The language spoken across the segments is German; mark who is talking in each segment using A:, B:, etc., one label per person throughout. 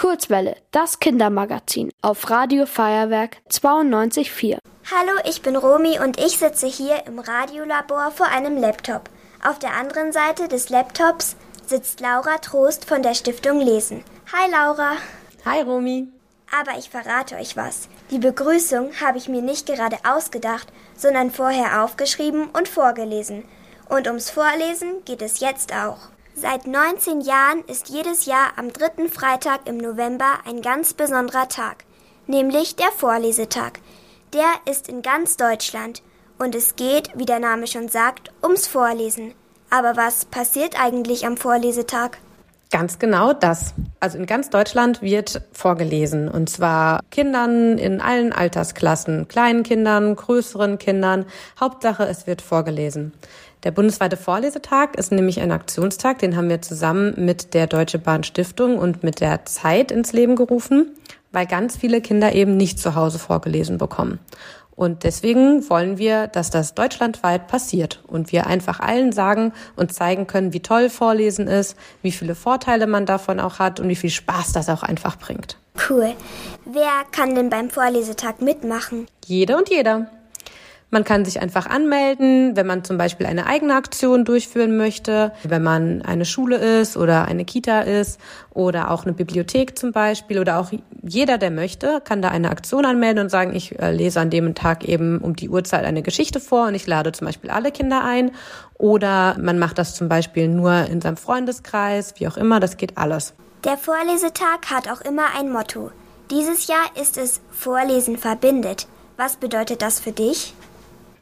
A: Kurzwelle, das Kindermagazin auf Radio Feuerwerk 92.4.
B: Hallo, ich bin Romy und ich sitze hier im Radiolabor vor einem Laptop. Auf der anderen Seite des Laptops sitzt Laura Trost von der Stiftung Lesen. Hi Laura.
C: Hi Romy.
B: Aber ich verrate euch was. Die Begrüßung habe ich mir nicht gerade ausgedacht, sondern vorher aufgeschrieben und vorgelesen. Und ums Vorlesen geht es jetzt auch. Seit 19 Jahren ist jedes Jahr am dritten Freitag im November ein ganz besonderer Tag, nämlich der Vorlesetag. Der ist in ganz Deutschland und es geht, wie der Name schon sagt, ums Vorlesen. Aber was passiert eigentlich am Vorlesetag?
C: Ganz genau das. Also in ganz Deutschland wird vorgelesen und zwar Kindern in allen Altersklassen, kleinen Kindern, größeren Kindern. Hauptsache, es wird vorgelesen. Der bundesweite Vorlesetag ist nämlich ein Aktionstag, den haben wir zusammen mit der Deutsche Bahn Stiftung und mit der Zeit ins Leben gerufen, weil ganz viele Kinder eben nicht zu Hause vorgelesen bekommen. Und deswegen wollen wir, dass das deutschlandweit passiert und wir einfach allen sagen und zeigen können, wie toll Vorlesen ist, wie viele Vorteile man davon auch hat und wie viel Spaß das auch einfach bringt.
B: Cool. Wer kann denn beim Vorlesetag mitmachen?
C: Jede und jeder. Man kann sich einfach anmelden, wenn man zum Beispiel eine eigene Aktion durchführen möchte, wenn man eine Schule ist oder eine Kita ist oder auch eine Bibliothek zum Beispiel oder auch jeder, der möchte, kann da eine Aktion anmelden und sagen, ich äh, lese an dem Tag eben um die Uhrzeit eine Geschichte vor und ich lade zum Beispiel alle Kinder ein oder man macht das zum Beispiel nur in seinem Freundeskreis, wie auch immer, das geht alles.
B: Der Vorlesetag hat auch immer ein Motto. Dieses Jahr ist es Vorlesen verbindet. Was bedeutet das für dich?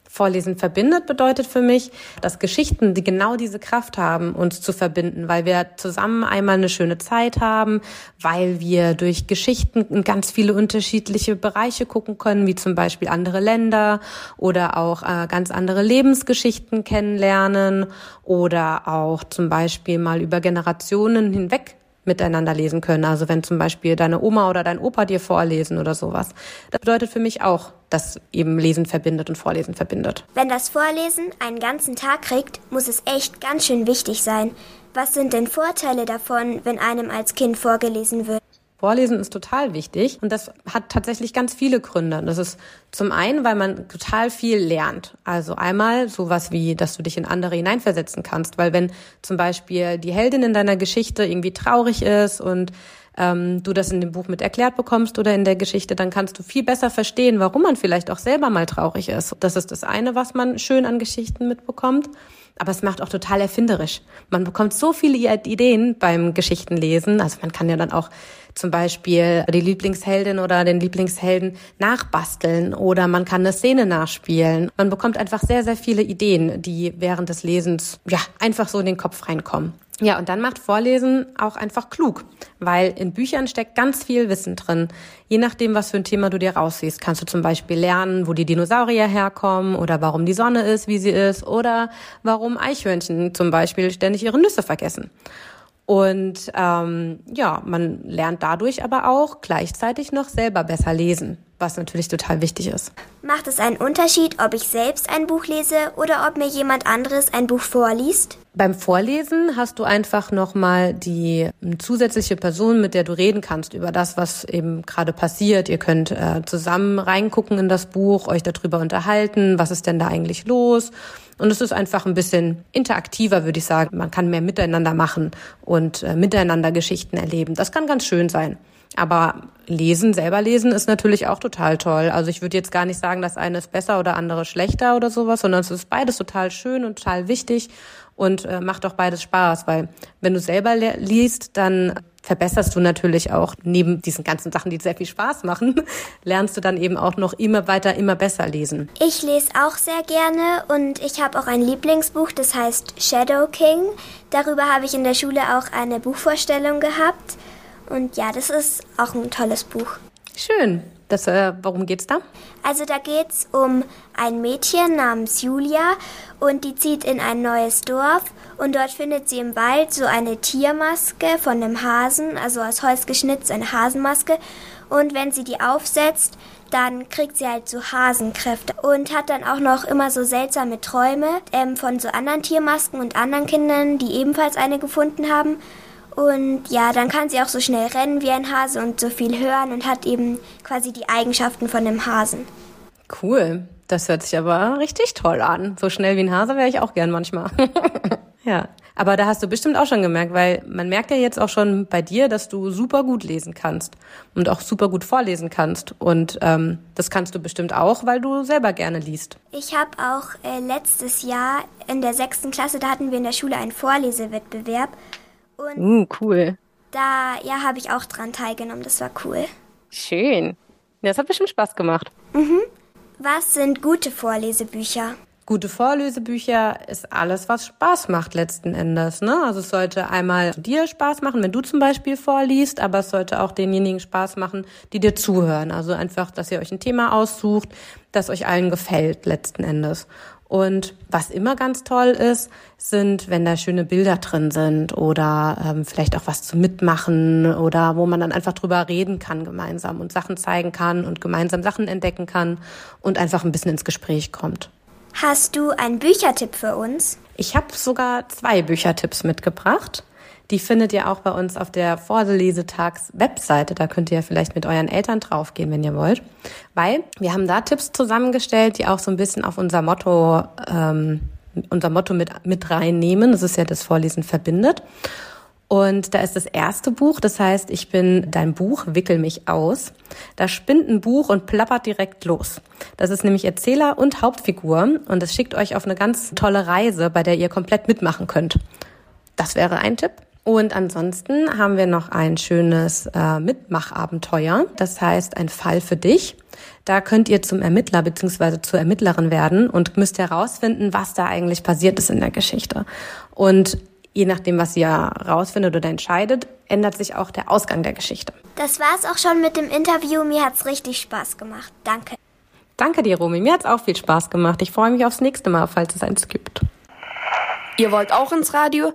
C: Vorlesen verbindet bedeutet für mich, dass Geschichten, die genau diese Kraft haben, uns zu verbinden, weil wir zusammen einmal eine schöne Zeit haben, weil wir durch Geschichten in ganz viele unterschiedliche Bereiche gucken können, wie zum Beispiel andere Länder oder auch äh, ganz andere Lebensgeschichten kennenlernen oder auch zum Beispiel mal über Generationen hinweg miteinander lesen können. Also wenn zum Beispiel deine Oma oder dein Opa dir vorlesen oder sowas. Das bedeutet für mich auch, dass eben Lesen verbindet und Vorlesen verbindet.
B: Wenn das Vorlesen einen ganzen Tag kriegt, muss es echt ganz schön wichtig sein. Was sind denn Vorteile davon, wenn einem als Kind vorgelesen wird?
C: Vorlesen ist total wichtig und das hat tatsächlich ganz viele Gründe. Das ist zum einen, weil man total viel lernt. Also einmal sowas wie, dass du dich in andere hineinversetzen kannst, weil wenn zum Beispiel die Heldin in deiner Geschichte irgendwie traurig ist und ähm, du das in dem Buch mit erklärt bekommst oder in der Geschichte, dann kannst du viel besser verstehen, warum man vielleicht auch selber mal traurig ist. Das ist das eine, was man schön an Geschichten mitbekommt aber es macht auch total erfinderisch. Man bekommt so viele Ideen beim Geschichtenlesen. Also man kann ja dann auch zum Beispiel die Lieblingsheldin oder den Lieblingshelden nachbasteln oder man kann eine Szene nachspielen. Man bekommt einfach sehr, sehr viele Ideen, die während des Lesens ja einfach so in den Kopf reinkommen. Ja, und dann macht Vorlesen auch einfach klug, weil in Büchern steckt ganz viel Wissen drin. Je nachdem, was für ein Thema du dir raussiehst, kannst du zum Beispiel lernen, wo die Dinosaurier herkommen oder warum die Sonne ist, wie sie ist oder warum Eichhörnchen zum Beispiel ständig ihre Nüsse vergessen. Und ähm, ja, man lernt dadurch aber auch gleichzeitig noch selber besser lesen, was natürlich total wichtig ist.
B: Macht es einen Unterschied, ob ich selbst ein Buch lese oder ob mir jemand anderes ein Buch vorliest?
C: Beim Vorlesen hast du einfach nochmal die zusätzliche Person, mit der du reden kannst über das, was eben gerade passiert. Ihr könnt äh, zusammen reingucken in das Buch, euch darüber unterhalten, was ist denn da eigentlich los und es ist einfach ein bisschen interaktiver, würde ich sagen. Man kann mehr miteinander machen und äh, miteinander Geschichten erleben. Das kann ganz schön sein. Aber lesen, selber lesen ist natürlich auch total toll. Also ich würde jetzt gar nicht sagen, dass eine ist besser oder andere schlechter oder sowas, sondern es ist beides total schön und total wichtig und äh, macht auch beides Spaß, weil wenn du selber liest, dann verbesserst du natürlich auch neben diesen ganzen Sachen, die sehr viel Spaß machen, lernst du dann eben auch noch immer weiter, immer besser lesen.
B: Ich lese auch sehr gerne und ich habe auch ein Lieblingsbuch, das heißt Shadow King. Darüber habe ich in der Schule auch eine Buchvorstellung gehabt. Und ja, das ist auch ein tolles Buch.
C: Schön. Das, äh, worum geht's da?
B: Also da geht's um ein Mädchen namens Julia und die zieht in ein neues Dorf und dort findet sie im Wald so eine Tiermaske von einem Hasen, also aus Holz geschnitzt, eine Hasenmaske. Und wenn sie die aufsetzt, dann kriegt sie halt so Hasenkräfte und hat dann auch noch immer so seltsame Träume ähm, von so anderen Tiermasken und anderen Kindern, die ebenfalls eine gefunden haben. Und ja, dann kann sie auch so schnell rennen wie ein Hase und so viel hören und hat eben quasi die Eigenschaften von einem Hasen.
C: Cool. Das hört sich aber richtig toll an. So schnell wie ein Hase wäre ich auch gern manchmal. ja. Aber da hast du bestimmt auch schon gemerkt, weil man merkt ja jetzt auch schon bei dir, dass du super gut lesen kannst und auch super gut vorlesen kannst. Und ähm, das kannst du bestimmt auch, weil du selber gerne liest.
B: Ich habe auch äh, letztes Jahr in der sechsten Klasse, da hatten wir in der Schule einen Vorlesewettbewerb.
C: Und uh, cool.
B: Da ja, habe ich auch dran teilgenommen. Das war cool.
C: Schön. Ja, das hat bestimmt Spaß gemacht.
B: Mhm. Was sind gute Vorlesebücher?
C: Gute Vorlesebücher ist alles, was Spaß macht letzten Endes. Ne? Also es sollte einmal dir Spaß machen, wenn du zum Beispiel vorliest, aber es sollte auch denjenigen Spaß machen, die dir zuhören. Also einfach, dass ihr euch ein Thema aussucht, das euch allen gefällt letzten Endes. Und was immer ganz toll ist, sind, wenn da schöne Bilder drin sind oder ähm, vielleicht auch was zu mitmachen oder wo man dann einfach drüber reden kann gemeinsam und Sachen zeigen kann und gemeinsam Sachen entdecken kann und einfach ein bisschen ins Gespräch kommt.
B: Hast du einen Büchertipp für uns?
C: Ich habe sogar zwei Büchertipps mitgebracht. Die findet ihr auch bei uns auf der Vorlesetags-Webseite. Da könnt ihr vielleicht mit euren Eltern draufgehen, wenn ihr wollt. Weil wir haben da Tipps zusammengestellt, die auch so ein bisschen auf unser Motto, ähm, unser Motto mit, mit reinnehmen. Das ist ja das Vorlesen verbindet. Und da ist das erste Buch, das heißt, ich bin dein Buch, wickel mich aus. Da spinnt ein Buch und plappert direkt los. Das ist nämlich Erzähler und Hauptfigur und es schickt euch auf eine ganz tolle Reise, bei der ihr komplett mitmachen könnt. Das wäre ein Tipp. Und ansonsten haben wir noch ein schönes äh, Mitmachabenteuer. Das heißt, ein Fall für dich. Da könnt ihr zum Ermittler bzw. zur Ermittlerin werden und müsst herausfinden, was da eigentlich passiert ist in der Geschichte. Und je nachdem, was ihr rausfindet oder entscheidet, ändert sich auch der Ausgang der Geschichte.
B: Das war's auch schon mit dem Interview. Mir hat's richtig Spaß gemacht. Danke.
C: Danke dir, Romy. Mir hat's auch viel Spaß gemacht. Ich freue mich aufs nächste Mal, falls es eins gibt.
A: Ihr wollt auch ins Radio?